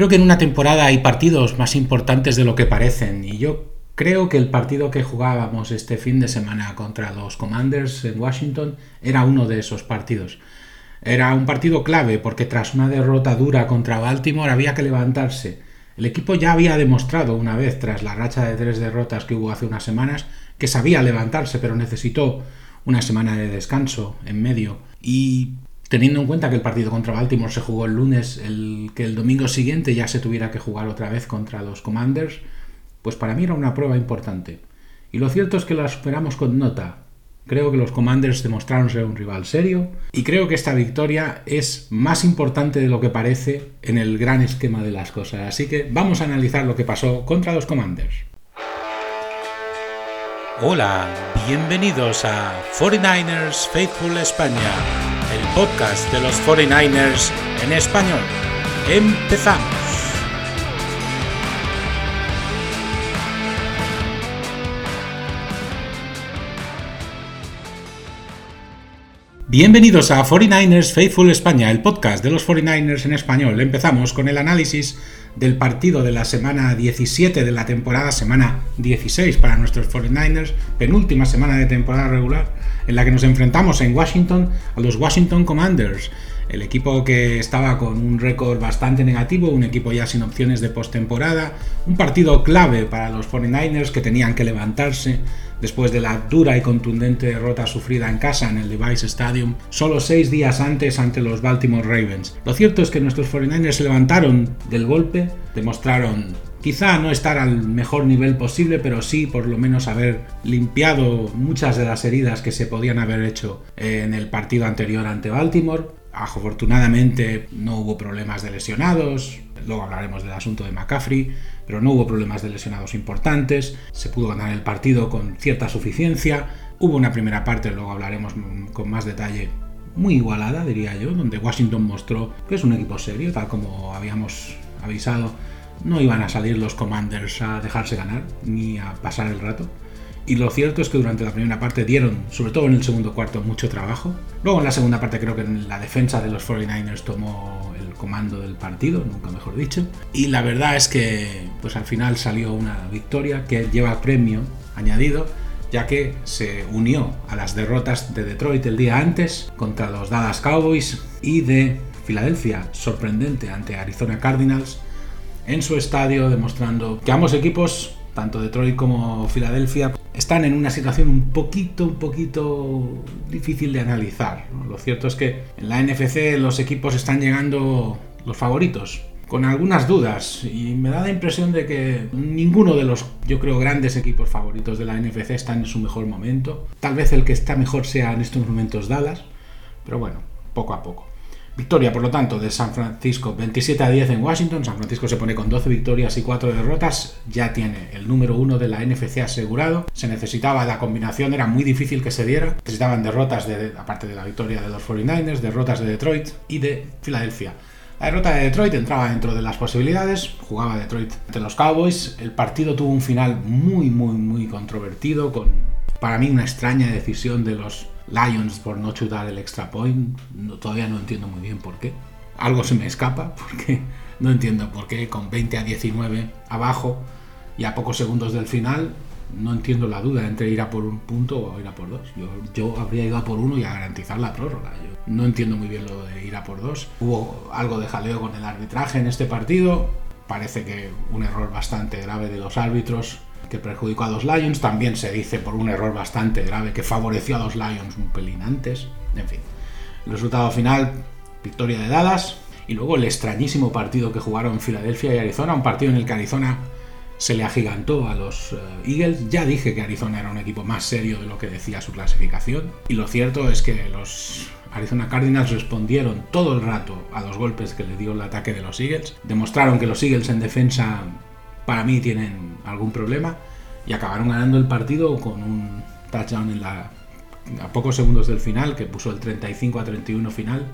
Creo que en una temporada hay partidos más importantes de lo que parecen y yo creo que el partido que jugábamos este fin de semana contra los Commanders en Washington era uno de esos partidos. Era un partido clave porque tras una derrota dura contra Baltimore había que levantarse. El equipo ya había demostrado una vez, tras la racha de tres derrotas que hubo hace unas semanas, que sabía levantarse, pero necesitó una semana de descanso en medio. Y teniendo en cuenta que el partido contra Baltimore se jugó el lunes, el, que el domingo siguiente ya se tuviera que jugar otra vez contra los Commanders, pues para mí era una prueba importante. Y lo cierto es que la superamos con nota. Creo que los Commanders demostraron ser un rival serio y creo que esta victoria es más importante de lo que parece en el gran esquema de las cosas. Así que vamos a analizar lo que pasó contra los Commanders. Hola, bienvenidos a 49ers Faithful España el podcast de los 49ers en español. Empezamos. Bienvenidos a 49ers Faithful España, el podcast de los 49ers en español. Empezamos con el análisis del partido de la semana 17 de la temporada, semana 16 para nuestros 49ers, penúltima semana de temporada regular, en la que nos enfrentamos en Washington a los Washington Commanders, el equipo que estaba con un récord bastante negativo, un equipo ya sin opciones de postemporada, un partido clave para los 49ers que tenían que levantarse después de la dura y contundente derrota sufrida en casa en el Device Stadium, solo seis días antes ante los Baltimore Ravens. Lo cierto es que nuestros 49ers se levantaron del golpe, demostraron quizá no estar al mejor nivel posible, pero sí por lo menos haber limpiado muchas de las heridas que se podían haber hecho en el partido anterior ante Baltimore. Afortunadamente no hubo problemas de lesionados, luego hablaremos del asunto de McCaffrey, pero no hubo problemas de lesionados importantes, se pudo ganar el partido con cierta suficiencia, hubo una primera parte, luego hablaremos con más detalle, muy igualada diría yo, donde Washington mostró que es un equipo serio, tal como habíamos avisado, no iban a salir los Commanders a dejarse ganar ni a pasar el rato. Y lo cierto es que durante la primera parte dieron, sobre todo en el segundo cuarto, mucho trabajo. Luego en la segunda parte creo que la defensa de los 49ers tomó el comando del partido, nunca mejor dicho. Y la verdad es que pues al final salió una victoria que lleva premio añadido, ya que se unió a las derrotas de Detroit el día antes contra los Dallas Cowboys y de Filadelfia, sorprendente ante Arizona Cardinals en su estadio, demostrando que ambos equipos tanto Detroit como Filadelfia, están en una situación un poquito, un poquito difícil de analizar. Lo cierto es que en la NFC los equipos están llegando los favoritos, con algunas dudas, y me da la impresión de que ninguno de los, yo creo, grandes equipos favoritos de la NFC está en su mejor momento. Tal vez el que está mejor sea en estos momentos Dallas, pero bueno, poco a poco. Victoria, por lo tanto, de San Francisco 27 a 10 en Washington. San Francisco se pone con 12 victorias y 4 derrotas. Ya tiene el número 1 de la NFC asegurado. Se necesitaba la combinación, era muy difícil que se diera. Necesitaban derrotas, de, aparte de la victoria de los 49ers, derrotas de Detroit y de Filadelfia. La derrota de Detroit entraba dentro de las posibilidades, jugaba Detroit ante los Cowboys, el partido tuvo un final muy, muy, muy controvertido, con para mí una extraña decisión de los Lions por no chutar el extra point. todavía no entiendo muy bien por qué. Algo se me escapa porque no entiendo por qué con 20 a 19 abajo y a pocos segundos del final no entiendo la duda entre ir a por un punto o ir a por dos. Yo, yo habría ido a por uno y a garantizar la prórroga. Yo no entiendo muy bien lo de ir a por dos. Hubo algo de jaleo con el arbitraje en este partido. Parece que un error bastante grave de los árbitros que perjudicó a los Lions. También se dice por un error bastante grave que favoreció a los Lions un pelín antes. En fin, el resultado final, victoria de Dallas. Y luego el extrañísimo partido que jugaron Filadelfia y Arizona, un partido en el que Arizona se le agigantó a los eh, Eagles. Ya dije que Arizona era un equipo más serio de lo que decía su clasificación. Y lo cierto es que los Arizona Cardinals respondieron todo el rato a los golpes que le dio el ataque de los Eagles. Demostraron que los Eagles en defensa para mí tienen algún problema y acabaron ganando el partido con un touchdown en la, a pocos segundos del final que puso el 35 a 31 final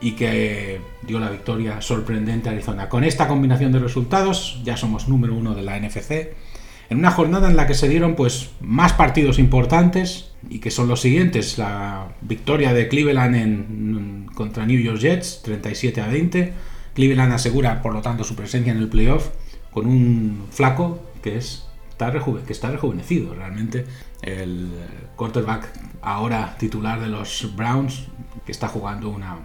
y que dio la victoria sorprendente a Arizona. Con esta combinación de resultados ya somos número uno de la NFC en una jornada en la que se dieron pues más partidos importantes y que son los siguientes. La victoria de Cleveland en, contra New York Jets 37 a 20 Cleveland asegura, por lo tanto, su presencia en el playoff con un flaco que es está rejuvenecido realmente. El quarterback ahora titular de los Browns, que está jugando una,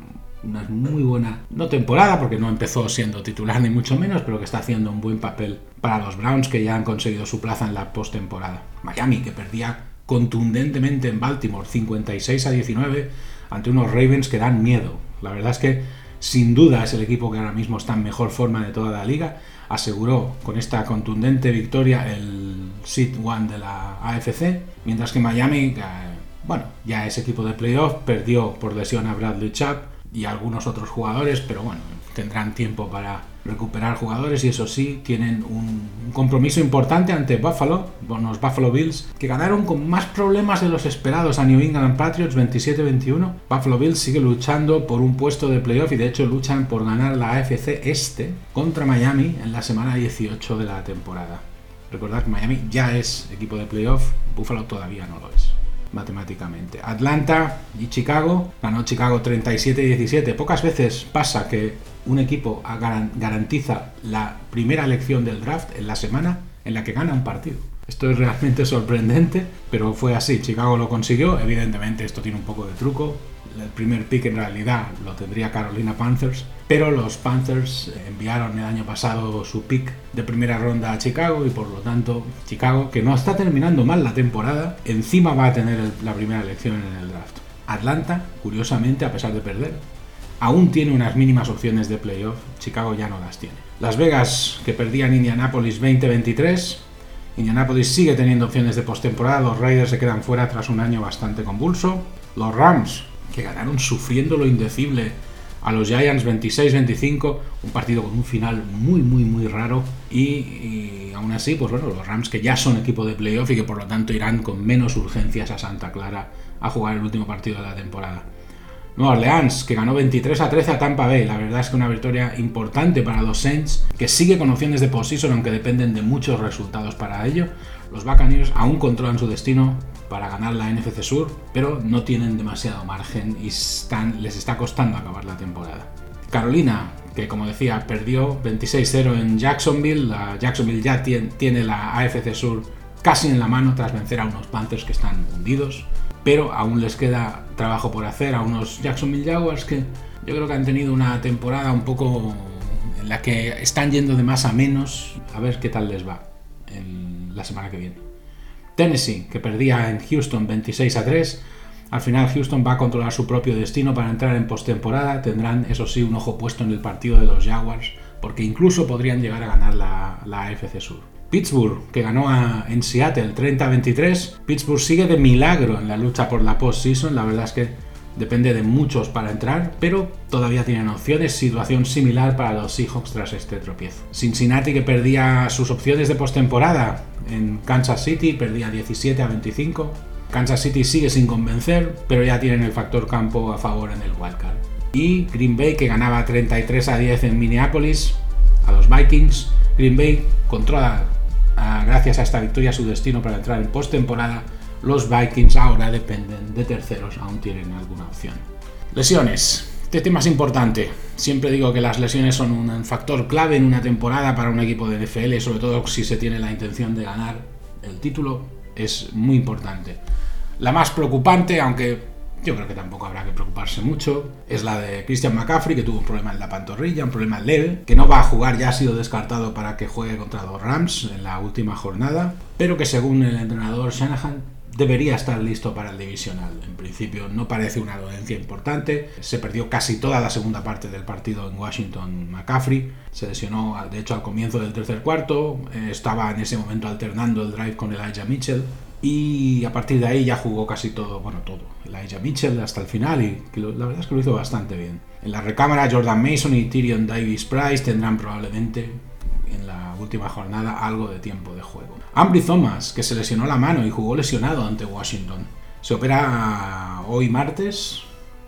una muy buena, no temporada, porque no empezó siendo titular ni mucho menos, pero que está haciendo un buen papel para los Browns, que ya han conseguido su plaza en la postemporada. Miami, que perdía contundentemente en Baltimore, 56 a 19, ante unos Ravens que dan miedo. La verdad es que sin duda es el equipo que ahora mismo está en mejor forma de toda la liga. Aseguró con esta contundente victoria el Seed One de la AFC, mientras que Miami, bueno, ya es equipo de playoff, perdió por lesión a Bradley Chubb y algunos otros jugadores, pero bueno, tendrán tiempo para recuperar jugadores y eso sí, tienen un, compromiso importante ante Buffalo, los Buffalo Bills, que ganaron con más problemas de los esperados a New England Patriots 27-21. Buffalo Bills sigue luchando por un puesto de playoff y de hecho luchan por ganar la AFC Este contra Miami en la semana 18 de la temporada. Recordad que Miami ya es equipo de playoff, Buffalo todavía no lo es matemáticamente. Atlanta y Chicago, ganó Chicago 37-17. Pocas veces pasa que un equipo garantiza la primera elección del draft en la semana en la que gana un partido. Esto es realmente sorprendente, pero fue así. Chicago lo consiguió. Evidentemente esto tiene un poco de truco. El primer pick en realidad lo tendría Carolina Panthers, pero los Panthers enviaron el año pasado su pick de primera ronda a Chicago y por lo tanto Chicago, que no está terminando mal la temporada, encima va a tener la primera elección en el draft. Atlanta, curiosamente, a pesar de perder, aún tiene unas mínimas opciones de playoff, Chicago ya no las tiene. Las Vegas, que perdían Indianapolis 20-23, Indianapolis sigue teniendo opciones de postemporada, los Raiders se quedan fuera tras un año bastante convulso, los Rams, que ganaron sufriendo lo indecible a los Giants 26-25, un partido con un final muy, muy, muy raro. Y, aún así, pues bueno, los Rams que ya son equipo de playoff y que por lo tanto irán con menos urgencias a Santa Clara a jugar el último partido de la temporada. Nueva Orleans, que ganó 23 a 13 a Tampa Bay. La verdad es que una victoria importante para los Saints, que sigue con opciones de posición, aunque dependen de muchos resultados para ello. Los Buccaneers aún controlan su destino para ganar la NFC Sur, pero no tienen demasiado margen y les está costando acabar la temporada. Carolina, que como decía, perdió 26-0 en Jacksonville. La Jacksonville ya tiene la AFC Sur casi en la mano tras vencer a unos Panthers que están hundidos pero aún les queda trabajo por hacer a unos Jacksonville Jaguars que yo creo que han tenido una temporada un poco en la que están yendo de más a menos, a ver qué tal les va en la semana que viene. Tennessee, que perdía en Houston 26 a 3, al final Houston va a controlar su propio destino para entrar en postemporada, tendrán eso sí un ojo puesto en el partido de los Jaguars, porque incluso podrían llegar a ganar la, la AFC Sur. Pittsburgh, que ganó en Seattle 30-23. Pittsburgh sigue de milagro en la lucha por la postseason. La verdad es que depende de muchos para entrar, pero todavía tienen opciones. Situación similar para los Seahawks tras este tropiezo. Cincinnati, que perdía sus opciones de postemporada en Kansas City, perdía 17 a 25. Kansas City sigue sin convencer, pero ya tienen el factor campo a favor en el wildcard. Y Green Bay, que ganaba 33 a 10 en Minneapolis, a los Vikings. Green Bay controla gracias a esta victoria su destino para entrar en postemporada, los Vikings ahora dependen de terceros, aún tienen alguna opción. Lesiones. Este tema es importante. Siempre digo que las lesiones son un factor clave en una temporada para un equipo de NFL, sobre todo si se tiene la intención de ganar el título, es muy importante. La más preocupante, aunque yo creo que tampoco habrá que preocuparse mucho. Es la de Christian McCaffrey, que tuvo un problema en la pantorrilla, un problema leve, que no va a jugar, ya ha sido descartado para que juegue contra los Rams en la última jornada, pero que según el entrenador Shanahan debería estar listo para el divisional. En principio no parece una dolencia importante. Se perdió casi toda la segunda parte del partido en Washington McCaffrey. Se lesionó, de hecho, al comienzo del tercer cuarto. Eh, estaba en ese momento alternando el drive con Elijah Mitchell. Y a partir de ahí ya jugó casi todo, bueno, todo. Elijah Mitchell hasta el final y la verdad es que lo hizo bastante bien. En la recámara Jordan Mason y Tyrion Davis Price tendrán probablemente en la última jornada algo de tiempo de juego. Ambry Thomas, que se lesionó la mano y jugó lesionado ante Washington. Se opera hoy martes,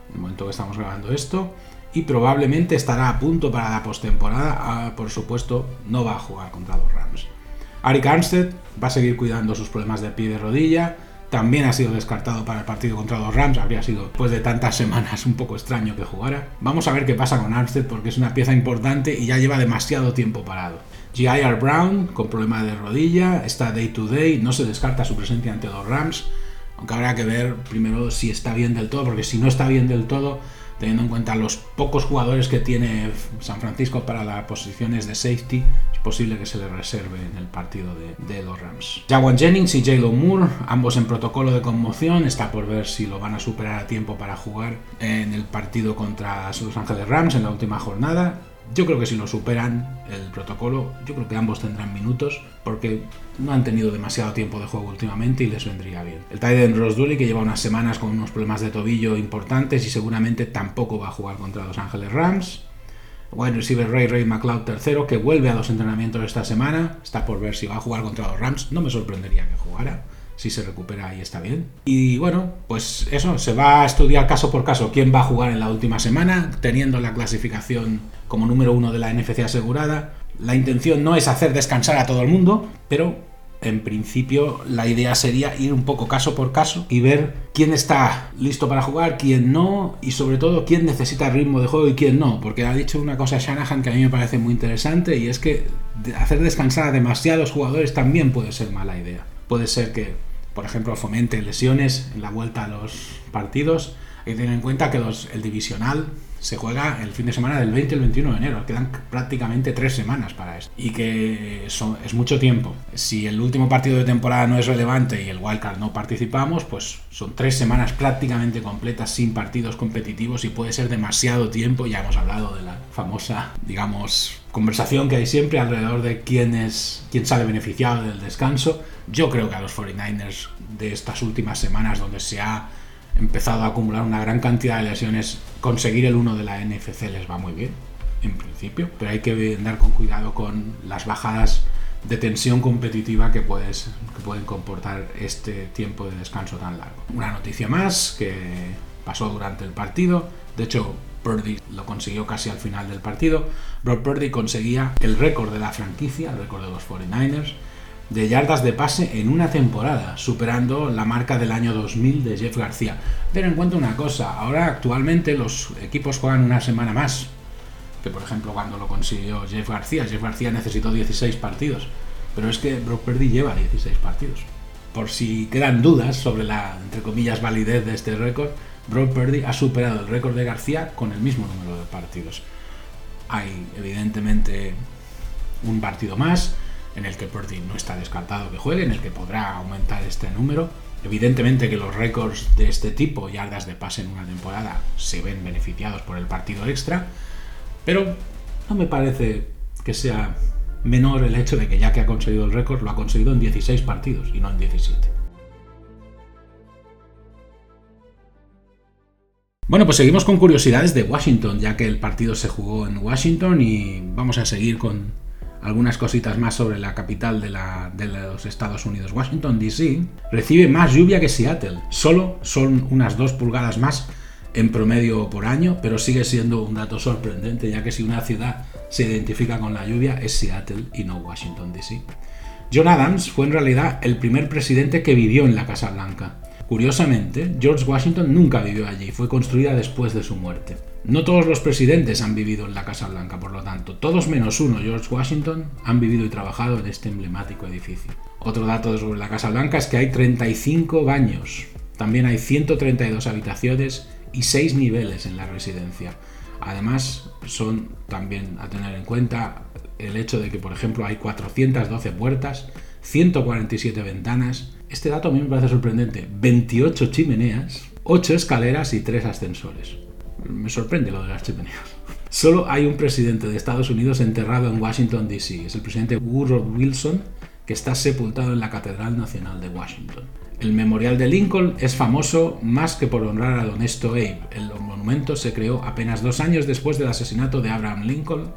en el momento que estamos grabando esto, y probablemente estará a punto para la postemporada. Ah, por supuesto, no va a jugar contra los Rams. Ari Armstead va a seguir cuidando sus problemas de pie y de rodilla. también ha sido descartado para el partido contra los Rams. Habría sido, después de tantas semanas, un poco extraño que jugara. Vamos a ver qué pasa con Armstead porque es una pieza importante y ya lleva demasiado tiempo parado. G.I.R. Brown, con problema de rodilla, está day to day, no se descarta su presencia ante los Rams. Aunque habrá que ver primero si está bien del todo, porque si no está bien del todo, teniendo en cuenta los pocos jugadores que tiene San Francisco para las posiciones de safety, es posible que se le reserve en el partido de, los Rams. Jawan Jennings y Jalen Moore, ambos en protocolo de conmoción, está por ver si lo van a superar a tiempo para jugar en el partido contra Los Ángeles Rams en la última jornada. Yo creo que si lo superan el protocolo, yo creo que ambos tendrán minutos porque no han tenido demasiado tiempo de juego últimamente y les vendría bien. El Tyden Ross Dooley que lleva unas semanas con unos problemas de tobillo importantes y seguramente tampoco va a jugar contra Los Ángeles Rams. Wide receiver Ray Ray McLeod tercero que vuelve a los entrenamientos esta semana. Está por ver si va a jugar contra los Rams. No me sorprendería que jugara si se recupera y está bien. Y bueno, pues eso, se va a estudiar caso por caso quién va a jugar en la última semana, teniendo la clasificación como número uno de la NFC asegurada. La intención no es hacer descansar a todo el mundo, pero en principio la idea sería ir un poco caso por caso y ver quién está listo para jugar, quién no y sobre todo quién necesita ritmo de juego y quién no, porque ha dicho una cosa Shanahan que a mí me parece muy interesante y es que hacer descansar a demasiados jugadores también puede ser mala idea. Puede ser que, por ejemplo, fomente lesiones en la vuelta a los partidos. Hay que tener en cuenta que los, el divisional se juega el fin de semana del 20 al 21 de enero. Quedan prácticamente tres semanas para esto. Y que es mucho tiempo. Si el último partido de temporada no es relevante y el wildcard no participamos, pues son tres semanas prácticamente completas sin partidos competitivos y puede ser demasiado tiempo. Ya hemos hablado de la famosa, digamos, conversación que hay siempre alrededor de quién, es, quién sale beneficiado del descanso. Yo creo que a los 49ers de estas últimas semanas donde se ha empezado a acumular una gran cantidad de lesiones, conseguir el 1 de la NFC les va muy bien, en principio, pero hay que andar con cuidado con las bajadas de tensión competitiva que, puedes, que pueden comportar este tiempo de descanso tan largo. Una noticia más que pasó durante el partido, de hecho Purdy lo consiguió casi al final del partido, Brock Purdy conseguía el récord de la franquicia, el récord de los 49ers, de yardas de pase en una temporada, superando la marca del año 2000 de Jeff García. Ten en cuenta una cosa, ahora actualmente los equipos juegan una semana más, que por ejemplo cuando lo consiguió Jeff García, Jeff García necesitó 16 partidos, pero es que Brock Purdy lleva 16 partidos. Por si quedan dudas sobre la, entre comillas, validez de este récord, Brock Purdy ha superado el récord de García con el mismo número de partidos. Hay evidentemente un partido más, en el que Purdy no está descartado que juegue, en el que podrá aumentar este número. Evidentemente que los récords de este tipo, yardas de pase en una temporada, se ven beneficiados por el partido extra, pero no me parece que sea menor el hecho de que ya que ha conseguido el récord, lo ha conseguido en 16 partidos y no en 17. Bueno, pues seguimos con curiosidades de Washington, ya que el partido se jugó en Washington y vamos a seguir con algunas cositas más sobre la capital de, los Estados Unidos, Washington, D.C., recibe más lluvia que Seattle. Solo son unas dos pulgadas más en promedio por año, pero sigue siendo un dato sorprendente, ya que si una ciudad se identifica con la lluvia es Seattle y no Washington, D.C. John Adams fue en realidad el primer presidente que vivió en la Casa Blanca. Curiosamente, George Washington nunca vivió allí, fue construida después de su muerte. No todos los presidentes han vivido en la Casa Blanca, por lo tanto, todos menos uno, George Washington, han vivido y trabajado en este emblemático edificio. Otro dato sobre la Casa Blanca es que hay 35 baños, también hay 132 habitaciones y 6 niveles en la residencia. Además, son también a tener en cuenta el hecho de que, por ejemplo, hay 412 puertas, 147 ventanas. Este dato a mí me parece sorprendente. 28 chimeneas, 8 escaleras y 3 ascensores me sorprende lo de las chimeneas. Solo hay un presidente de Estados Unidos enterrado en Washington, D.C. Es el presidente Woodrow Wilson, que está sepultado en la Catedral Nacional de Washington. El Memorial de Lincoln es famoso más que por honrar al honesto Abe. El monumento se creó apenas dos años después del asesinato de Abraham Lincoln.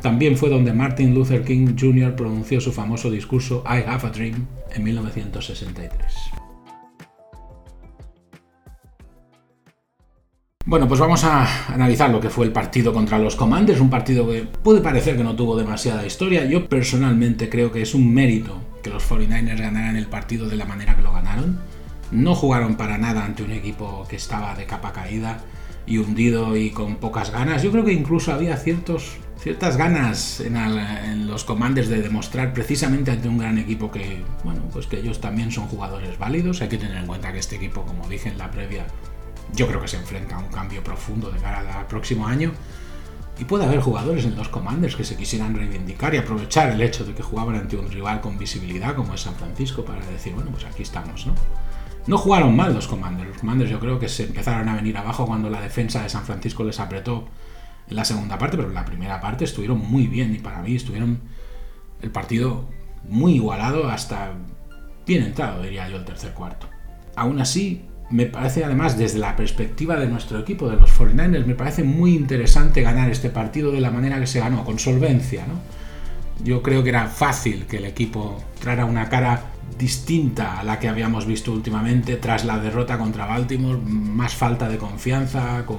También fue donde Martin Luther King Jr. pronunció su famoso discurso I Have a Dream en 1963. Bueno, pues vamos a analizar lo que fue el partido contra los Commanders, un partido que puede parecer que no tuvo demasiada historia. Yo personalmente creo que es un mérito que los 49ers ganaran el partido de la manera que lo ganaron. No jugaron para nada ante un equipo que estaba de capa caída y hundido y con pocas ganas. Yo creo que incluso había ciertos, ciertas ganas en, los comandos de demostrar precisamente ante un gran equipo que, bueno, pues que ellos también son jugadores válidos. Hay que tener en cuenta que este equipo, como dije en la previa, yo creo que se enfrenta a un cambio profundo de cara al próximo año. Y puede haber jugadores en los Commanders que se quisieran reivindicar y aprovechar el hecho de que jugaban ante un rival con visibilidad como es San Francisco para decir, bueno, pues aquí estamos, ¿no? No jugaron mal los Commanders. Los Commanders yo creo que se empezaron a venir abajo cuando la defensa de San Francisco les apretó en la segunda parte, pero en la primera parte estuvieron muy bien y para mí estuvieron el partido muy igualado hasta bien entrado, diría yo, el tercer cuarto. Aún así, me parece además desde la perspectiva de nuestro equipo, de los 49ers, me parece muy interesante ganar este partido de la manera que se ganó, con solvencia. ¿no? Yo creo que era fácil que el equipo trara una cara distinta a la que habíamos visto últimamente tras la derrota contra Baltimore, más falta de confianza, con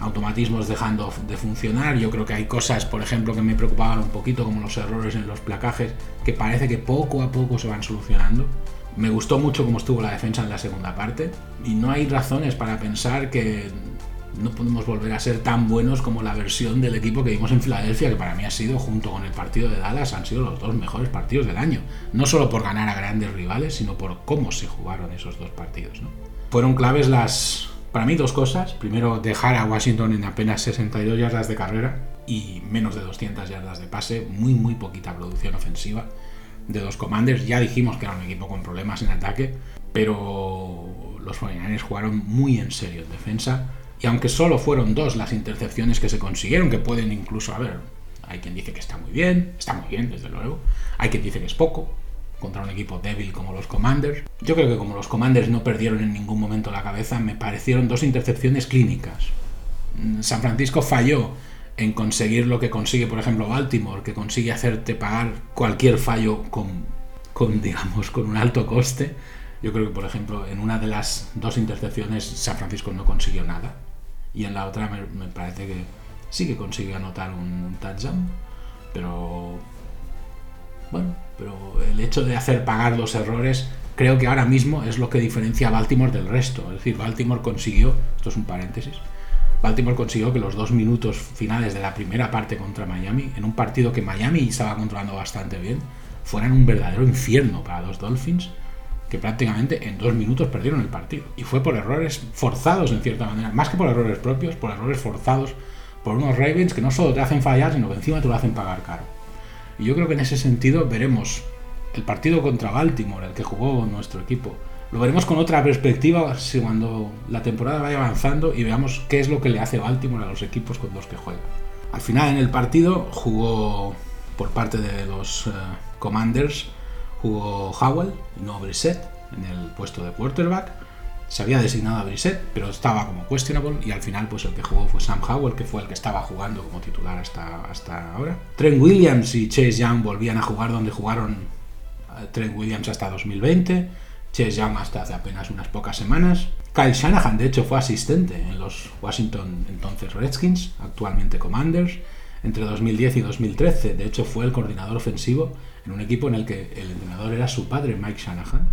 automatismos dejando de funcionar. Yo creo que hay cosas, por ejemplo, que me preocupaban un poquito, como los errores en los placajes, que parece que poco a poco se van solucionando. Me gustó mucho cómo estuvo la defensa en la segunda parte y no hay razones para pensar que no podemos volver a ser tan buenos como la versión del equipo que vimos en Filadelfia, que para mí ha sido, junto con el partido de Dallas, han sido los dos mejores partidos del año. No solo por ganar a grandes rivales, sino por cómo se jugaron esos dos partidos. Fueron claves las, para mí, dos cosas. Primero, dejar a Washington en apenas 62 yardas de carrera y menos de 200 yardas de pase, muy, muy poquita producción ofensiva de dos commanders. Ya dijimos que era un equipo con problemas en ataque, pero los 49 jugaron muy en serio en defensa y aunque solo fueron dos las intercepciones que se consiguieron, que pueden incluso haber, hay quien dice que está muy bien, está muy bien desde luego, hay quien dice que es poco, contra un equipo débil como los Commanders. Yo creo que como los Commanders no perdieron en ningún momento la cabeza, me parecieron dos intercepciones clínicas. Mm, San Francisco falló en conseguir lo que consigue, por ejemplo, Baltimore, que consigue hacerte pagar cualquier fallo con, con digamos, con un alto coste. Yo creo que, por ejemplo, en una de las dos intercepciones San Francisco no consiguió nada y en la otra me, parece que sí que consigue anotar un, touchdown, pero pero el hecho de hacer pagar los errores creo que ahora mismo es lo que diferencia a Baltimore del resto. Es decir, Baltimore consiguió, esto es un paréntesis, Baltimore consiguió que los dos minutos finales de la primera parte contra Miami, en un partido que Miami estaba controlando bastante bien, fueran un verdadero infierno para los Dolphins que prácticamente en dos minutos perdieron el partido. Y fue por errores forzados en cierta manera, más que por errores propios, por errores forzados por unos Ravens que no solo te hacen fallar, sino que encima te lo hacen pagar caro. Y yo creo que en ese sentido veremos el partido contra Baltimore, el que jugó nuestro equipo. Lo veremos con otra perspectiva si cuando la temporada vaya avanzando y veamos qué es lo que le hace Baltimore a los equipos con los que juega. Al final en el partido jugó por parte de los eh, Commanders jugó Howell no Brissett en el puesto de quarterback. Se había designado a Brissett, pero estaba como questionable y al final pues el que jugó fue Sam Howell, que fue el que estaba jugando como titular hasta, hasta ahora. Trent Williams y Chase Young volvían a jugar donde jugaron eh, Trent Williams hasta 2020, Chase Young hasta hace apenas unas pocas semanas. Kyle Shanahan de hecho fue asistente en los Washington entonces Redskins, actualmente Commanders entre 2010 y 2013. De hecho, fue el coordinador ofensivo en un equipo en el que el entrenador era su padre, Mike Shanahan.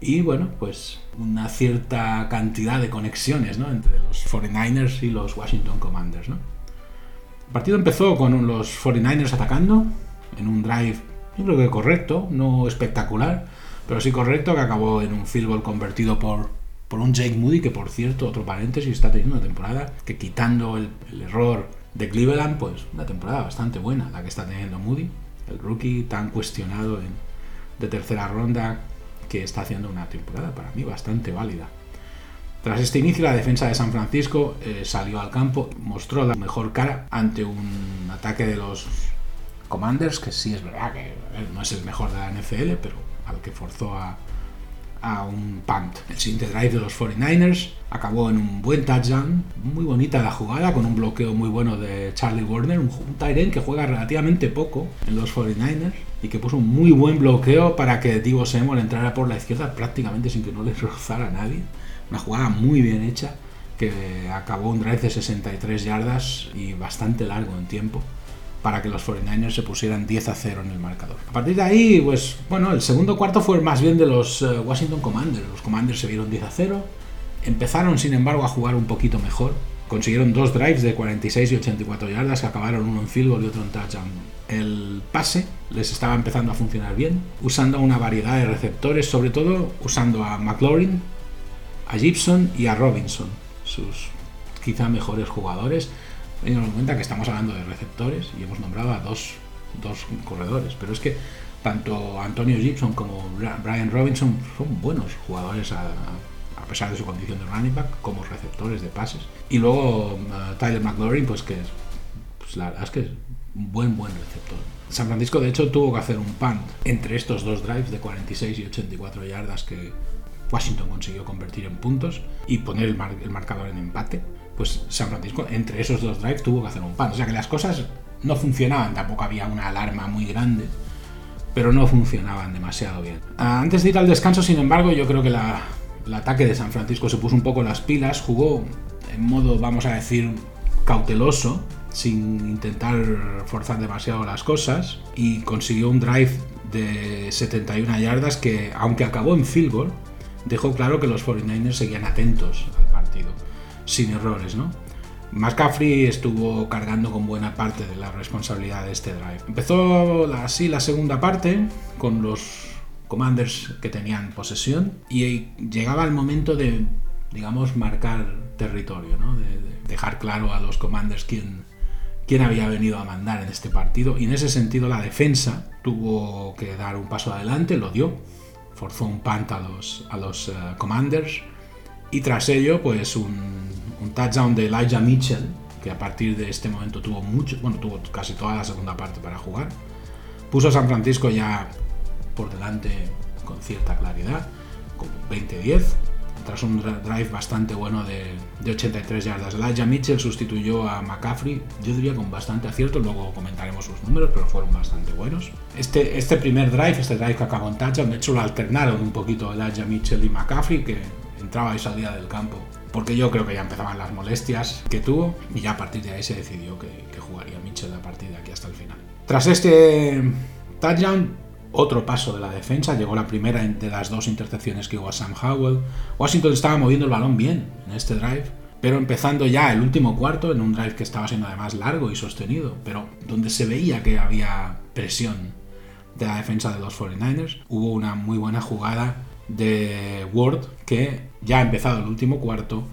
Y bueno, pues una cierta cantidad de conexiones ¿no? entre los 49ers y los Washington Commanders. ¿no? El partido empezó con los 49ers atacando en un drive, yo creo que correcto, no espectacular, pero sí correcto, que acabó en un field goal convertido por, por un Jake Moody, que por cierto, otro paréntesis, está teniendo una temporada que quitando el error de Cleveland, pues una temporada bastante buena la que está teniendo Moody, el rookie tan cuestionado de tercera ronda que está haciendo una temporada para mí bastante válida. Tras este inicio, la defensa de San Francisco eh, salió al campo, mostró la mejor cara ante un ataque de los Commanders, que sí es verdad que no es el mejor de la NFL, pero al que forzó a, a un punt. El siguiente drive de los 49ers acabó en un buen touchdown, muy bonita la jugada, con un bloqueo muy bueno de Charlie Warner, un, un que juega relativamente poco en los 49ers y que puso un muy buen bloqueo para que Divo Seymour entrara por la izquierda prácticamente sin que no le rozara nadie. Una jugada muy bien hecha que acabó un drive de 63 yardas y bastante largo en tiempo para que los 49ers se pusieran 10 a 0 en el marcador. A partir de ahí, pues bueno, el segundo cuarto fue más bien de los eh, Washington Commanders. Los Commanders se vieron 10 a 0, empezaron sin embargo a jugar un poquito mejor. Consiguieron dos drives de 46 y 84 yardas que acabaron uno en field goal y otro en touchdown. El pase les estaba empezando a funcionar bien, usando una variedad de receptores, sobre todo usando a McLaurin, a Gibson y a Robinson, sus quizá mejores jugadores teniendo en cuenta que estamos hablando de receptores y hemos nombrado a dos, dos corredores, pero es que tanto Antonio Gibson como Brian Robinson son buenos jugadores a, pesar de su condición de running back, como receptores de pases. Y luego uh, Tyler McLaurin, pues que pues la verdad es que es un buen, buen receptor. San Francisco, de hecho, tuvo que hacer un punt entre estos dos drives de 46 y 84 yardas que Washington consiguió convertir en puntos y poner el, el marcador en empate pues San Francisco entre esos dos drives tuvo que hacer un pan. O sea que las cosas no funcionaban, tampoco había una alarma muy grande, pero no funcionaban demasiado bien. Ah, antes de ir al descanso, sin embargo, yo creo que el ataque de San Francisco se puso un poco las pilas, jugó en modo, vamos a decir, cauteloso, sin intentar forzar demasiado las cosas, y consiguió un drive de 71 yardas que, aunque acabó en field goal, dejó claro que los 49ers seguían atentos al partido sin errores, ¿no? McCaffrey estuvo cargando con buena parte de la responsabilidad de este drive. Empezó así la segunda parte con los commanders que tenían posesión y llegaba el momento de, digamos, marcar territorio, ¿no? de, dejar claro a los commanders quién, quién había venido a mandar en este partido y en ese sentido la defensa tuvo que dar un paso adelante, lo dio, forzó un punt a los, a los eh, commanders y tras ello pues un touchdown de Elijah Mitchell, que a partir de este momento tuvo mucho, bueno, tuvo casi toda la segunda parte para jugar. Puso a San Francisco ya por delante con cierta claridad, con 20-10, tras un drive bastante bueno de, 83 yardas. Elijah Mitchell sustituyó a McCaffrey, yo diría con bastante acierto, luego comentaremos sus números, pero fueron bastante buenos. Este, este primer drive, este drive que acabó en touchdown, de hecho lo alternaron un poquito Elijah Mitchell y McCaffrey, que entraba y salía del campo porque yo creo que ya empezaban las molestias que tuvo y ya a partir de ahí se decidió que, jugaría Mitchell a partir de aquí hasta el final. Tras este touchdown, otro paso de la defensa, llegó la primera de las dos intercepciones que hubo a Sam Howell. Washington estaba moviendo el balón bien en este drive, pero empezando ya el último cuarto, en un drive que estaba siendo además largo y sostenido, pero donde se veía que había presión de la defensa de los 49ers, hubo una muy buena jugada de Ward que ya empezado el último cuarto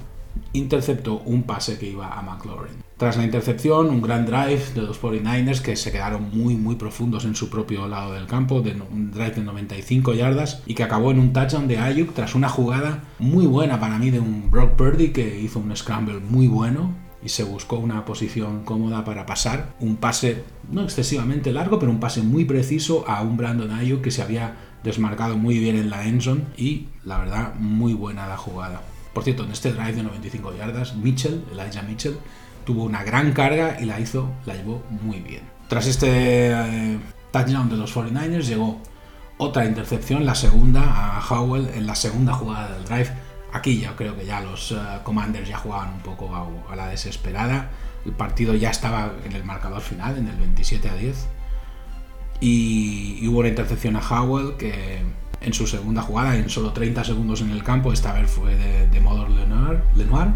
interceptó un pase que iba a McLaurin. Tras la intercepción, un gran drive de los 49ers que se quedaron muy muy profundos en su propio lado del campo, de un drive de 95 yardas y que acabó en un touchdown de Ayuk tras una jugada muy buena para mí de un Brock Purdy que hizo un scramble muy bueno y se buscó una posición cómoda para pasar, un pase no excesivamente largo, pero un pase muy preciso a un Brandon Ayuk que se había desmarcado muy bien en la endzone y la verdad muy buena la jugada. Por cierto, en este drive de 95 yardas, Mitchell, Elijah Mitchell, tuvo una gran carga y la hizo, la llevó muy bien. Tras este eh, touchdown de los 49ers llegó otra intercepción, la segunda a Howell en la segunda jugada del drive. Aquí ya creo que ya los eh, Commanders ya jugaban un poco a, a, la desesperada. El partido ya estaba en el marcador final, en el 27 a 10 y, hubo una intercepción a Howell que en su segunda jugada, en solo 30 segundos en el campo, esta vez fue de, de Modor Lenoir, Lenoir,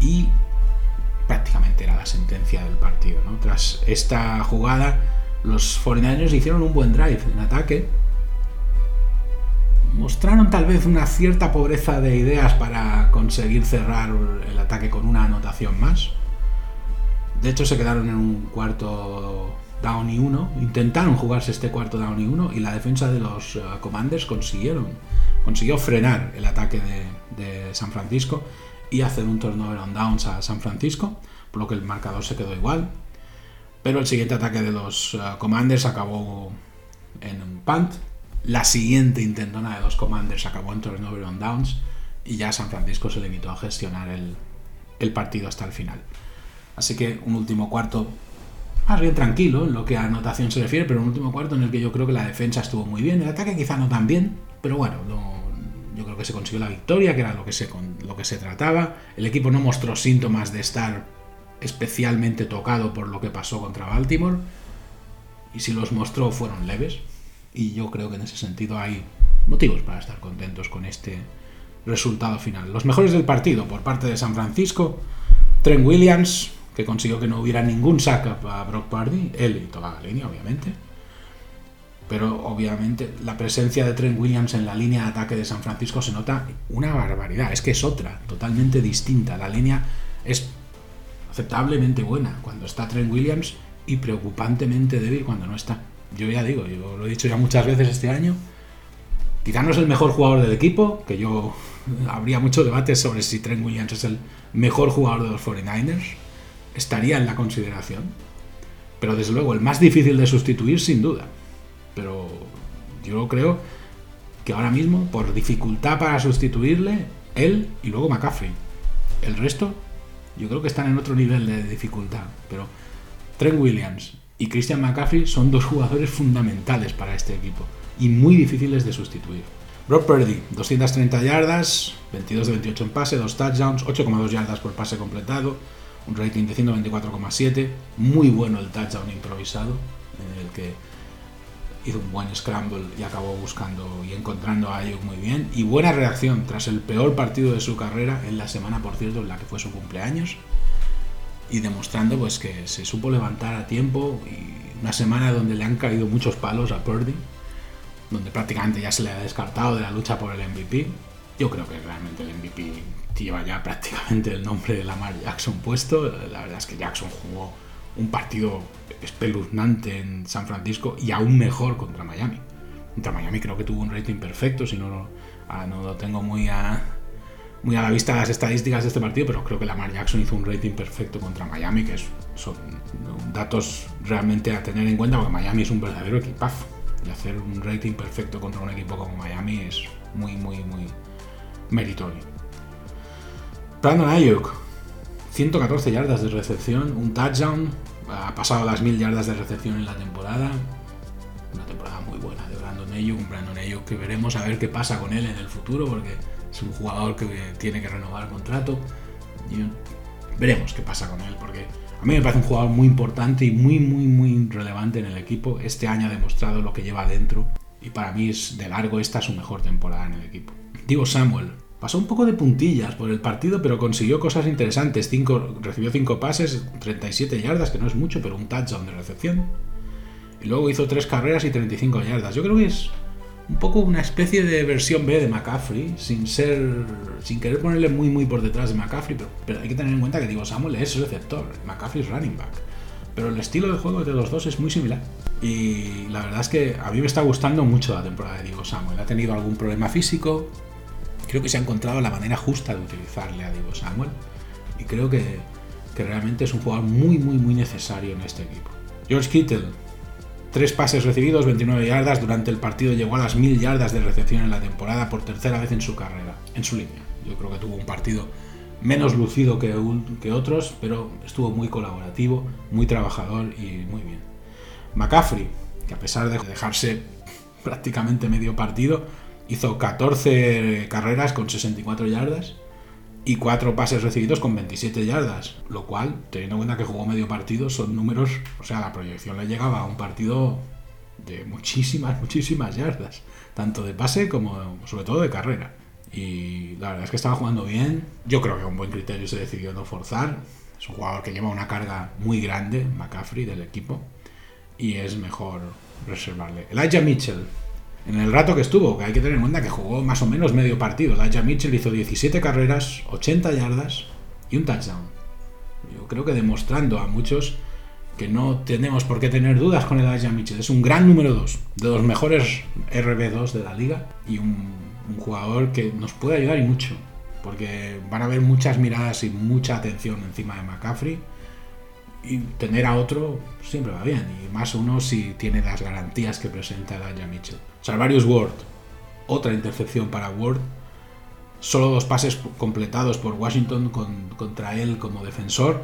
y prácticamente era la sentencia del partido. Tras esta jugada, los 49ers hicieron un buen drive en ataque. Mostraron tal vez una cierta pobreza de ideas para conseguir cerrar el ataque con una anotación más. De hecho, se quedaron en un cuarto down y 1, intentaron jugarse este cuarto down y 1 y la defensa de los uh, Commanders consiguieron, consiguió frenar el ataque de, San Francisco y hacer un turnover on downs a San Francisco, por lo que el marcador se quedó igual. Pero el siguiente ataque de los uh, Commanders acabó en un punt. La siguiente intentona de los Commanders acabó en turnover on downs y ya San Francisco se limitó a gestionar el, el partido hasta el final. Así que un último cuarto más bien tranquilo en lo que a anotación se refiere, pero un último cuarto en el que yo creo que la defensa estuvo muy bien, el ataque quizá no tan bien, pero bueno, yo creo que se consiguió la victoria, que era lo que, se, lo que se trataba. El equipo no mostró síntomas de estar especialmente tocado por lo que pasó contra Baltimore. Y si los mostró fueron leves. Y yo creo que en ese sentido hay motivos para estar contentos con este resultado final. Los mejores del partido por parte de San Francisco, Trent Williams, que consiguió que no hubiera ningún sack a Brock Purdy, él y toda la línea, obviamente. Pero obviamente la presencia de Trent Williams en la línea de ataque de San Francisco se nota una barbaridad. Es que es otra, totalmente distinta. La línea es aceptablemente buena cuando está Trent Williams y preocupantemente débil cuando no está. Yo ya digo, yo lo he dicho ya muchas veces este año, quizá es el mejor jugador del equipo, que yo habría mucho debate sobre si Trent Williams es el mejor jugador de los 49ers, estaría en la consideración, pero desde luego el más difícil de sustituir sin duda. Pero yo creo que ahora mismo, por dificultad para sustituirle, él y luego McCaffrey. El resto, yo creo que están en otro nivel de dificultad, pero Trent Williams y Christian McCaffrey son dos jugadores fundamentales para este equipo y muy difíciles de sustituir. Brock Purdy, 230 yardas, 22 de 28 en pase, 2 touchdowns, 8,2 yardas por pase completado, un rating de 124,7, muy bueno el touchdown improvisado, en el que hizo un buen scramble y acabó buscando y encontrando a Ayuk muy bien, y buena reacción tras el peor partido de su carrera en la semana, por cierto, en la que fue su cumpleaños, y demostrando pues que se supo levantar a tiempo y una semana donde le han caído muchos palos a Purdy, donde prácticamente ya se le ha descartado de la lucha por el MVP. Yo creo que realmente el MVP lleva ya prácticamente el nombre de Lamar Jackson puesto. La verdad es que Jackson jugó un partido espeluznante en San Francisco y aún mejor contra Miami. Contra Miami creo que tuvo un rating perfecto, si no, ah, no lo tengo muy a, muy a la vista las estadísticas de este partido, pero creo que Lamar Jackson hizo un rating perfecto contra Miami, que son datos realmente a tener en cuenta, porque Miami es un verdadero equipazo. Y hacer un rating perfecto contra un equipo como Miami es muy, muy, muy meritorio. Brandon Ayuk, 114 yardas de recepción, un touchdown, ha pasado las 1000 yardas de recepción en la temporada. Una temporada muy buena de Brandon Ayuk, un Brandon Ayuk que veremos a ver qué pasa con él en el futuro, porque es un jugador que tiene que renovar el contrato. Y veremos qué pasa con él, porque a mí me parece un jugador muy importante y muy, muy, muy relevante en el equipo. Este año ha demostrado lo que lleva adentro y para mí es de largo esta su mejor temporada en el equipo. Digo Samuel, pasó un poco de puntillas por el partido, pero consiguió cosas interesantes. Cinco, recibió 5 pases, 37 yardas, que no es mucho, pero un touchdown de recepción. Y luego hizo 3 carreras y 35 yardas. Yo creo que es un poco una especie de versión B de McCaffrey, sin ser. sin querer ponerle muy muy por detrás de McCaffrey, pero, hay que tener en cuenta que digo, Samuel es receptor, McCaffrey es running back. Pero el estilo de juego de los dos es muy similar. Y la verdad es que a mí me está gustando mucho la temporada de Diego Samuel. Ha tenido algún problema físico. Creo que se ha encontrado la manera justa de utilizarle a Diego Samuel. Y creo que, que realmente es un jugador muy, muy, muy necesario en este equipo. George Kittle, Tres pases recibidos, 29 yardas. Durante el partido llegó a las 1000 yardas de recepción en la temporada por tercera vez en su carrera, en su línea. Yo creo que tuvo un partido menos lucido que, que otros, pero estuvo muy colaborativo, muy trabajador y muy bien. McCaffrey, que a pesar de dejarse prácticamente medio partido, hizo 14 carreras con 64 yardas y cuatro pases recibidos con 27 yardas, lo cual, teniendo en cuenta que jugó medio partido, son números, o sea, la proyección le llegaba a un partido de muchísimas, muchísimas yardas, tanto de pase como sobre todo de carrera. Y la verdad es que estaba jugando bien, yo creo que con buen criterio se decidió no forzar, es un jugador que lleva una carga muy grande, McCaffrey, del equipo, y es mejor reservarle. Elijah Mitchell, en el rato que estuvo, que hay que tener en cuenta que jugó más o menos medio partido. Elijah Mitchell hizo 17 carreras, 80 yardas y un touchdown. Yo creo que demostrando a muchos que no tenemos por qué tener dudas con Elijah Mitchell. Es un gran número 2, de los mejores RB2 de la liga y un, un jugador que nos puede ayudar y mucho. Porque van a haber muchas miradas y mucha atención encima de McCaffrey y tener a otro siempre va bien, y más uno si tiene las garantías que presenta Elijah Mitchell. Salvarius Ward, otra intercepción para Ward, solo dos pases completados por Washington contra él como defensor,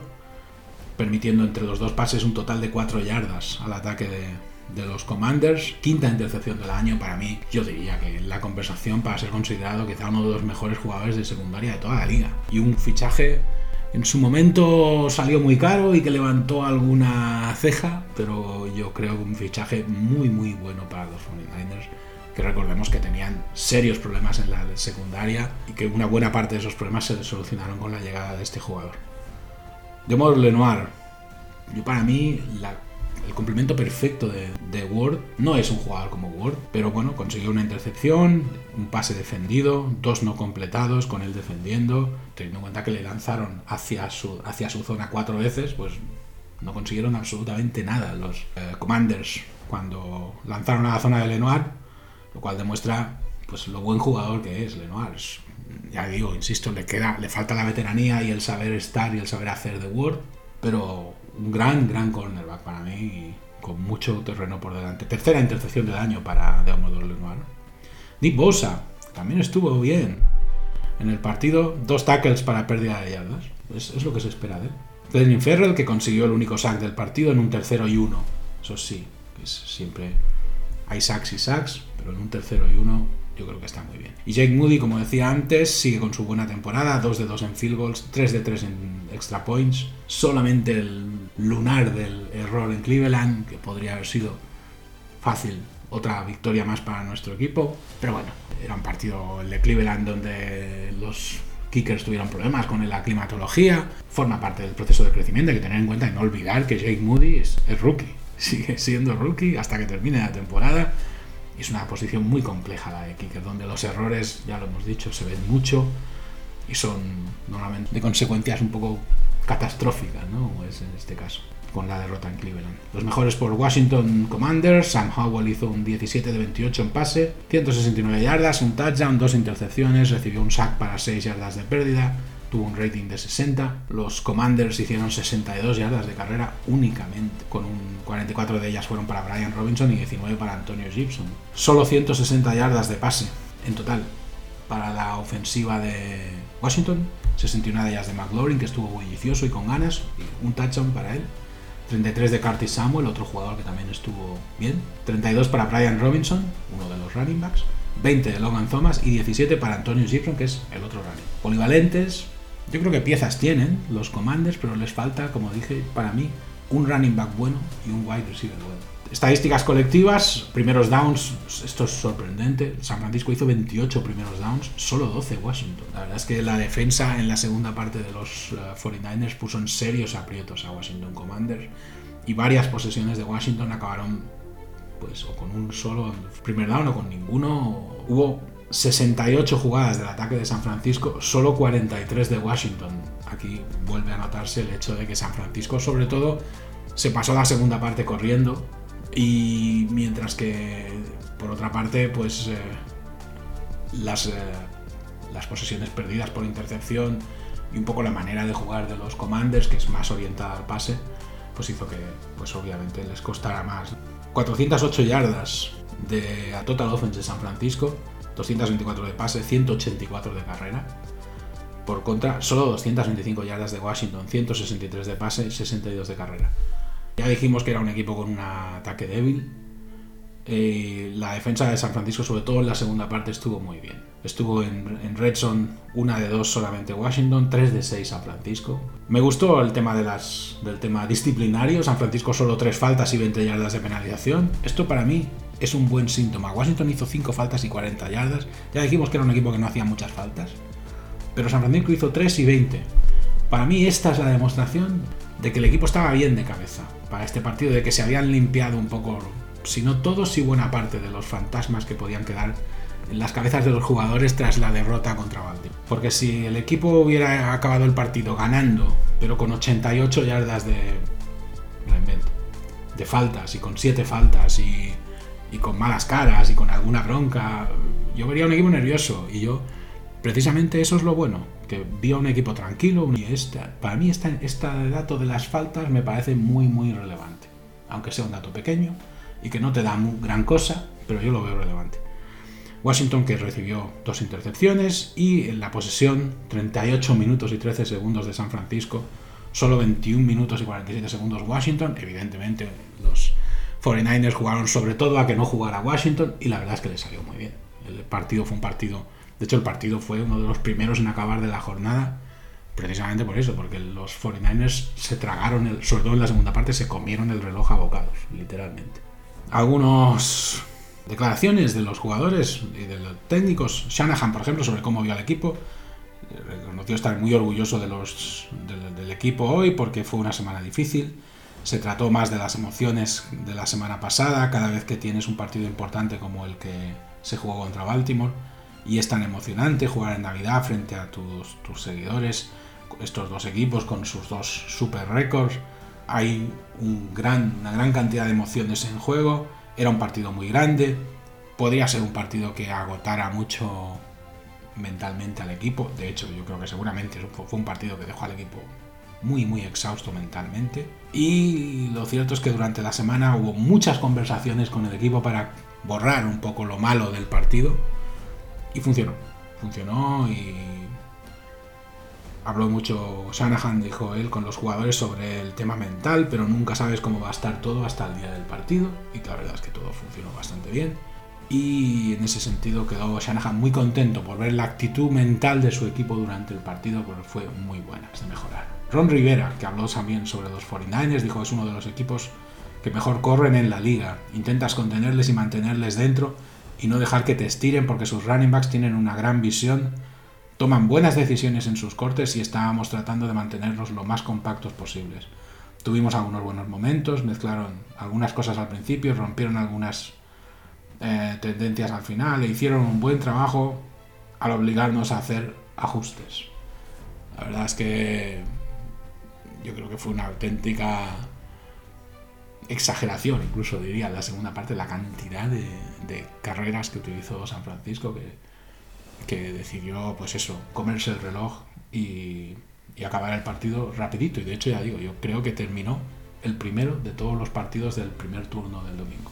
permitiendo entre los dos pases un total de cuatro yardas al ataque de, de los Commanders. Quinta intercepción del año para mí. Yo diría que la conversación para ser considerado quizá uno de los mejores jugadores de secundaria de toda la liga. Y un fichaje en su momento salió muy caro y que levantó alguna ceja, pero yo creo que un fichaje muy muy bueno para los 49ers, que recordemos que tenían serios problemas en la secundaria y que una buena parte de esos problemas se solucionaron con la llegada de este jugador. De modo Lenoir, yo para mí el complemento perfecto de, Ward. No es un jugador como Ward, pero bueno, consiguió una intercepción, un pase defendido, dos no completados con él defendiendo, teniendo en cuenta que le lanzaron hacia su, hacia su zona cuatro veces, pues no consiguieron absolutamente nada los eh, Commanders cuando lanzaron a la zona de Lenoir, lo cual demuestra pues lo buen jugador que es Lenoir. Ya digo, insisto, le queda, le falta la veteranía y el saber estar y el saber hacer de Ward, pero un gran, gran cornerback para mí, con mucho terreno por delante. Tercera intercepción del año para Deomodoro Lenoir. Nick Bosa también estuvo bien. En el partido, dos tackles para pérdida de yardas. Es, lo que se espera de él. Denny Ferrell, que consiguió el único sack del partido en un tercero y uno. Eso sí, es siempre hay sacks y sacks, pero en un tercero y uno yo creo que está muy bien. Y Jake Moody, como decía antes, sigue con su buena temporada, 2 de 2 en field goals, 3 de 3 en extra points, solamente el lunar del error en Cleveland, que podría haber sido fácil otra victoria más para nuestro equipo, pero bueno, era un partido el de Cleveland donde los kickers tuvieron problemas con la climatología, forma parte del proceso de crecimiento, hay que tener en cuenta y no olvidar que Jake Moody es, rookie, sigue siendo rookie hasta que termine la temporada. Es una posición muy compleja la de kicker, donde los errores, ya lo hemos dicho, se ven mucho y son normalmente de consecuencias un poco catastróficas, ¿no? Como es en este caso, con la derrota en Cleveland. Los mejores por Washington Commanders, Sam Howell hizo un 17 de 28 en pase, 169 yardas, un touchdown, dos intercepciones, recibió un sack para 6 yardas de pérdida, tuvo un rating de 60. Los Commanders hicieron 62 yardas de carrera únicamente, con un 44 de ellas fueron para Brian Robinson y 19 para Antonio Gibson. Solo 160 yardas de pase en total para la ofensiva de Washington, 61 de ellas de McLaurin, que estuvo bullicioso y con ganas, un touchdown para él. 33 de Curtis Samuel, otro jugador que también estuvo bien. 32 para Brian Robinson, uno de los running backs. 20 de Logan Thomas y 17 para Antonio Gibson, que es el otro running. Polivalentes, yo creo que piezas tienen los commanders, pero les falta, como dije, para mí, un running back bueno y un wide receiver bueno. Estadísticas colectivas, primeros downs, esto es sorprendente. San Francisco hizo 28 primeros downs, solo 12 Washington. La verdad es que la defensa en la segunda parte de los 49ers uh, puso en serios aprietos a Washington Commanders y varias posesiones de Washington acabaron pues o con un solo primer down o con ninguno. Hubo 68 jugadas del ataque de San Francisco, solo 43 de Washington. Aquí vuelve a notarse el hecho de que San Francisco, sobre todo, se pasó la segunda parte corriendo y mientras que, por otra parte, pues eh, las, eh, las posesiones perdidas por intercepción y un poco la manera de jugar de los commanders, que es más orientada al pase, pues hizo que, pues obviamente, les costara más. 408 yardas de a total offense de San Francisco, 224 de pase, 184 de carrera. Por contra, solo 225 yardas de Washington, 163 de pase, 62 de carrera. Ya dijimos que era un equipo con un ataque débil. Eh, la defensa de San Francisco, sobre todo en la segunda parte, estuvo muy bien. Estuvo en, en Red una de dos solamente Washington, 3 de 6 San Francisco. Me gustó el tema del tema disciplinario. San Francisco solo 3 faltas y 20 yardas de penalización. Esto para mí es un buen síntoma. Washington hizo 5 faltas y 40 yardas. Ya dijimos que era un equipo que no hacía muchas faltas. Pero San Francisco hizo 3 y 20. Para mí esta es la demostración de que el equipo estaba bien de cabeza para este partido, de que se habían limpiado un poco, si no todos, y buena parte de los fantasmas que podían quedar en las cabezas de los jugadores tras la derrota contra Baltimore. Porque si el equipo hubiera acabado el partido ganando, pero con 88 yardas de, de faltas y con 7 faltas y y con malas caras y con alguna bronca. Yo vería un equipo nervioso y yo, precisamente eso es lo bueno, que vi a un equipo tranquilo. Y esta, para mí este, este dato de las faltas me parece muy, muy relevante, aunque sea un dato pequeño y que no te da gran cosa, pero yo lo veo relevante. Washington que recibió dos intercepciones y en la posesión 38 minutos y 13 segundos de San Francisco, solo 21 minutos y 47 segundos Washington, evidentemente los 49ers jugaron sobre todo a que no jugara Washington y la verdad es que les salió muy bien. El partido fue un partido, de hecho el partido fue uno de los primeros en acabar de la jornada precisamente por eso, porque los 49ers se tragaron, el, sobre todo en la segunda parte, se comieron el reloj a bocados, literalmente. Algunos declaraciones de los jugadores y de los técnicos, Shanahan, por ejemplo, sobre cómo vio al equipo, reconoció estar muy orgulloso de los, del equipo hoy porque fue una semana difícil. Se trató más de las emociones de la semana pasada, cada vez que tienes un partido importante como el que se jugó contra Baltimore. Y es tan emocionante jugar en Navidad frente a tus, tus seguidores, estos dos equipos con sus dos super récords. Hay una gran cantidad de emociones en juego. Era un partido muy grande. Podría ser un partido que agotara mucho mentalmente al equipo. De hecho, yo creo que seguramente fue un partido que dejó al equipo muy, muy exhausto mentalmente. Y lo cierto es que durante la semana hubo muchas conversaciones con el equipo para borrar un poco lo malo del partido. Y funcionó. Funcionó y habló mucho Shanahan, dijo él, con los jugadores sobre el tema mental, pero nunca sabes cómo va a estar todo hasta el día del partido. Y la verdad es que todo funcionó bastante bien y en ese sentido quedó Shanahan muy contento por ver la actitud mental de su equipo durante el partido, porque fue muy buena, es de mejorar. Ron Rivera, que habló también sobre los 49ers, dijo que es uno de los equipos que mejor corren en la liga. Intentas contenerles y mantenerles dentro y no dejar que te estiren porque sus running backs tienen una gran visión, toman buenas decisiones en sus cortes y estábamos tratando de mantenerlos lo más compactos posibles. Tuvimos algunos buenos momentos, mezclaron algunas cosas al principio, rompieron algunas eh, tendencias al final e hicieron un buen trabajo al obligarnos a hacer ajustes. La verdad es que yo creo que fue una auténtica exageración, incluso diría, la segunda parte, la cantidad de, carreras que utilizó San Francisco que, que, decidió, pues eso, comerse el reloj y, y acabar el partido rapidito. Y de hecho, ya digo, yo creo que terminó el primero de todos los partidos del primer turno del domingo.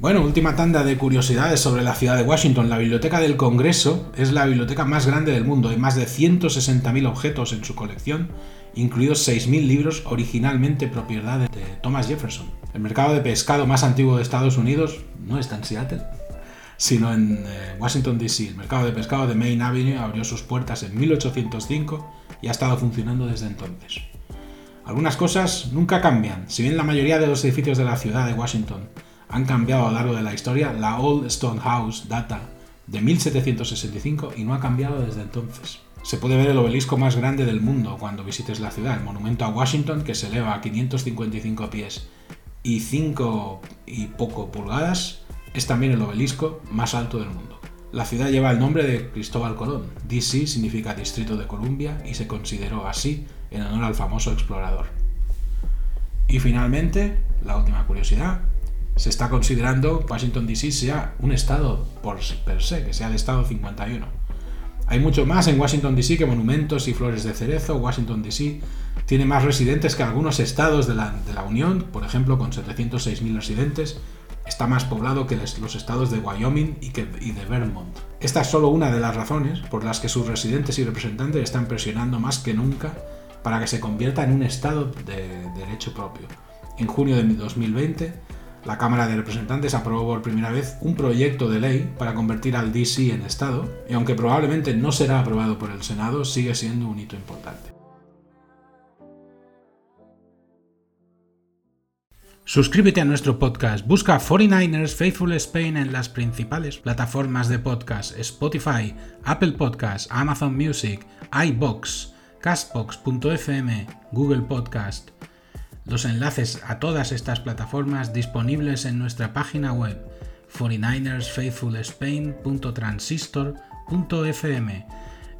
Bueno, última tanda de curiosidades sobre la ciudad de Washington. La Biblioteca del Congreso es la biblioteca más grande del mundo. Hay más de 160.000 objetos en su colección, incluidos 6.000 libros originalmente propiedad de Thomas Jefferson. El mercado de pescado más antiguo de Estados Unidos no está en Seattle, sino en eh, Washington, D.C. El mercado de pescado de Main Avenue abrió sus puertas en 1805 y ha estado funcionando desde entonces. Algunas cosas nunca cambian. Si bien la mayoría de los edificios de la ciudad de Washington han cambiado a lo largo de la historia. La Old Stone House data de 1765 y no ha cambiado desde entonces. Se puede ver el obelisco más grande del mundo cuando visites la ciudad, el monumento a Washington que se eleva a 555 pies y 5 y poco pulgadas, es también el obelisco más alto del mundo. La ciudad lleva el nombre de Cristóbal Colón. DC significa Distrito de Columbia y se consideró así en honor al famoso explorador. Y finalmente, la última curiosidad, se está considerando Washington DC sea un estado por per se, que sea el estado 51. Hay mucho más en Washington DC que monumentos y flores de cerezo. Washington DC tiene más residentes que algunos estados de la, Unión, por ejemplo, con 706.000 residentes. Está más poblado que los estados de Wyoming y, y de Vermont. Esta es solo una de las razones por las que sus residentes y representantes están presionando más que nunca para que se convierta en un estado de derecho propio. En junio de 2020, la Cámara de Representantes aprobó por primera vez un proyecto de ley para convertir al DC en Estado, y aunque probablemente no será aprobado por el Senado, sigue siendo un hito importante. Suscríbete a nuestro podcast, busca 49ers Faithful Spain en las principales plataformas de podcast Spotify, Apple Podcasts, Amazon Music, iBox, Castbox.fm, Google Podcast. Los enlaces a todas estas plataformas disponibles en nuestra página web 49ersfaithfulspain.transistor.fm.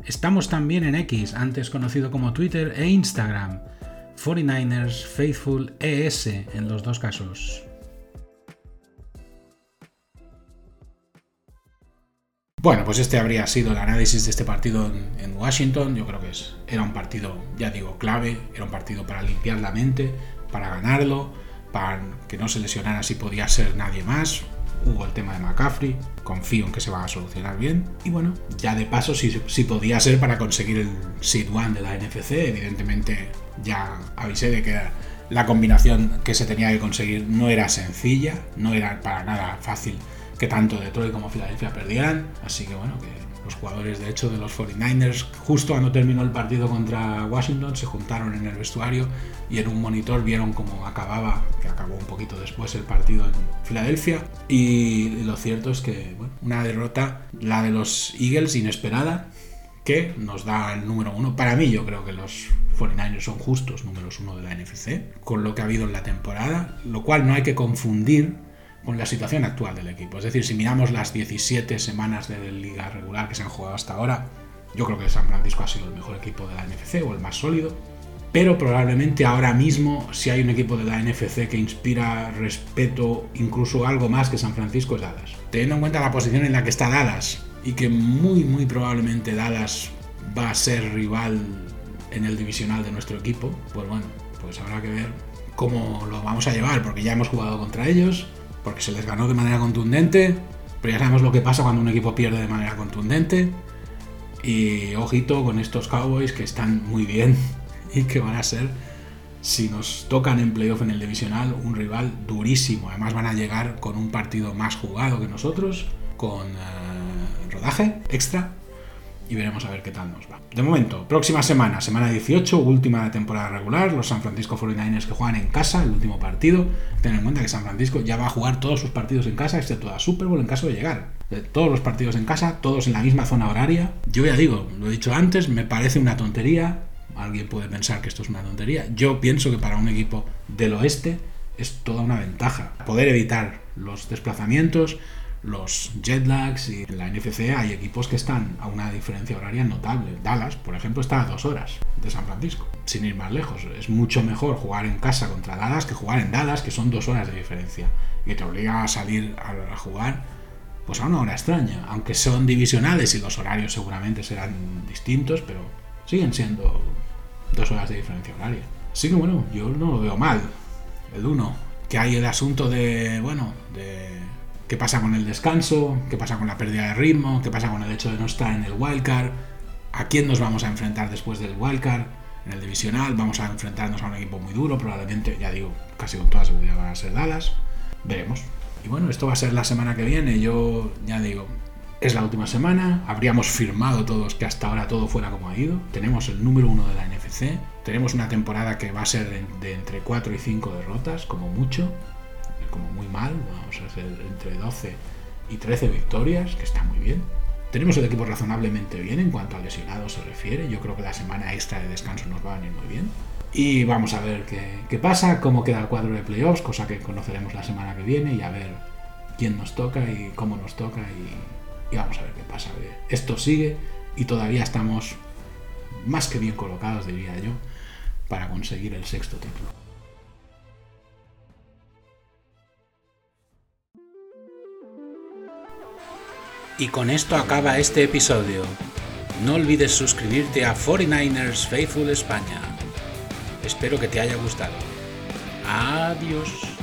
Estamos también en X, antes conocido como Twitter, e Instagram. 49ers Faithful ES en los dos casos. Bueno, pues este habría sido el análisis de este partido en, Washington. Yo creo que es, era un partido, ya digo, clave, era un partido para limpiar la mente, para ganarlo, para que no se lesionara si podía ser nadie más. Hubo el tema de McCaffrey, confío en que se va a solucionar bien. Y bueno, ya de paso, si, si podía ser para conseguir el Seed One de la NFC, evidentemente ya avisé de que la combinación que se tenía que conseguir no era sencilla, no era para nada fácil que tanto Detroit como Filadelfia perdieran. Así que bueno, que los jugadores de hecho de los 49ers, justo cuando terminó el partido contra Washington, se juntaron en el vestuario y en un monitor vieron cómo acababa, que acabó un poquito después el partido en Filadelfia. Y lo cierto es que bueno, una derrota, la de los Eagles, inesperada, que nos da el número uno. Para mí, yo creo que los 49ers son justos números uno de la NFC, con lo que ha habido en la temporada, lo cual no hay que confundir con la situación actual del equipo. Es decir, si miramos las 17 semanas de liga regular que se han jugado hasta ahora, yo creo que San Francisco ha sido el mejor equipo de la NFC o el más sólido. Pero probablemente ahora mismo, si hay un equipo de la NFC que inspira respeto, incluso algo más que San Francisco, es Dallas. Teniendo en cuenta la posición en la que está Dallas y que muy, muy probablemente Dallas va a ser rival en el divisional de nuestro equipo, pues bueno, pues habrá que ver cómo lo vamos a llevar, porque ya hemos jugado contra ellos, porque se les ganó de manera contundente, pero ya sabemos lo que pasa cuando un equipo pierde de manera contundente. Y ojito con estos Cowboys que están muy bien y que van a ser, si nos tocan en playoff en el divisional, un rival durísimo. Además van a llegar con un partido más jugado que nosotros, con eh, rodaje extra y veremos a ver qué tal nos va. De momento, próxima semana, semana 18, última de temporada regular, los San Francisco 49ers que juegan en casa, el último partido. Ten en cuenta que San Francisco ya va a jugar todos sus partidos en casa, excepto la Super Bowl en caso de llegar. Todos los partidos en casa, todos en la misma zona horaria. Yo ya digo, lo he dicho antes, me parece una tontería. Alguien puede pensar que esto es una tontería. Yo pienso que para un equipo del oeste es toda una ventaja. Poder evitar los desplazamientos, los jet lags y en la NFC hay equipos que están a una diferencia horaria notable. Dallas, por ejemplo, está a dos horas de San Francisco, sin ir más lejos. Es mucho mejor jugar en casa contra Dallas que jugar en Dallas, que son dos horas de diferencia, y te obliga a salir a, jugar pues a una hora extraña, aunque son divisionales y los horarios seguramente serán distintos, pero siguen siendo dos horas de diferencia horaria. Así que bueno, yo no lo veo mal. El uno, que hay el asunto de, bueno, de qué pasa con el descanso, qué pasa con la pérdida de ritmo, qué pasa con el hecho de no estar en el wildcard, a quién nos vamos a enfrentar después del wildcard, en el divisional vamos a enfrentarnos a un equipo muy duro, probablemente, ya digo, casi con toda seguridad van a ser Dallas, veremos. Y bueno, esto va a ser la semana que viene, yo ya digo, es la última semana, habríamos firmado todos que hasta ahora todo fuera como ha ido, tenemos el número uno de la NFC, tenemos una temporada que va a ser de, entre 4 y 5 derrotas, como mucho, como muy mal, vamos a hacer entre 12 y 13 victorias, que está muy bien. Tenemos el equipo razonablemente bien en cuanto a lesionados se refiere, yo creo que la semana extra de descanso nos va a venir muy bien. Y vamos a ver qué, pasa, cómo queda el cuadro de playoffs, cosa que conoceremos la semana que viene y a ver quién nos toca y cómo nos toca y, y vamos a ver qué pasa. Esto sigue y todavía estamos más que bien colocados, diría yo, para conseguir el sexto título. Y con esto acaba este episodio. No olvides suscribirte a 49ers Faithful España. Espero que te haya gustado. Adiós.